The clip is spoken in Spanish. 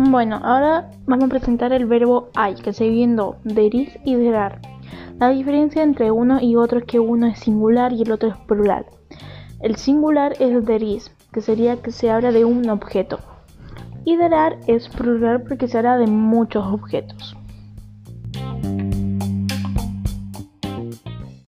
Bueno, ahora vamos a presentar el verbo hay, que se viendo deris y derar. La diferencia entre uno y otro es que uno es singular y el otro es plural. El singular es deris, que sería que se habla de un objeto. Y derar es plural porque se habla de muchos objetos.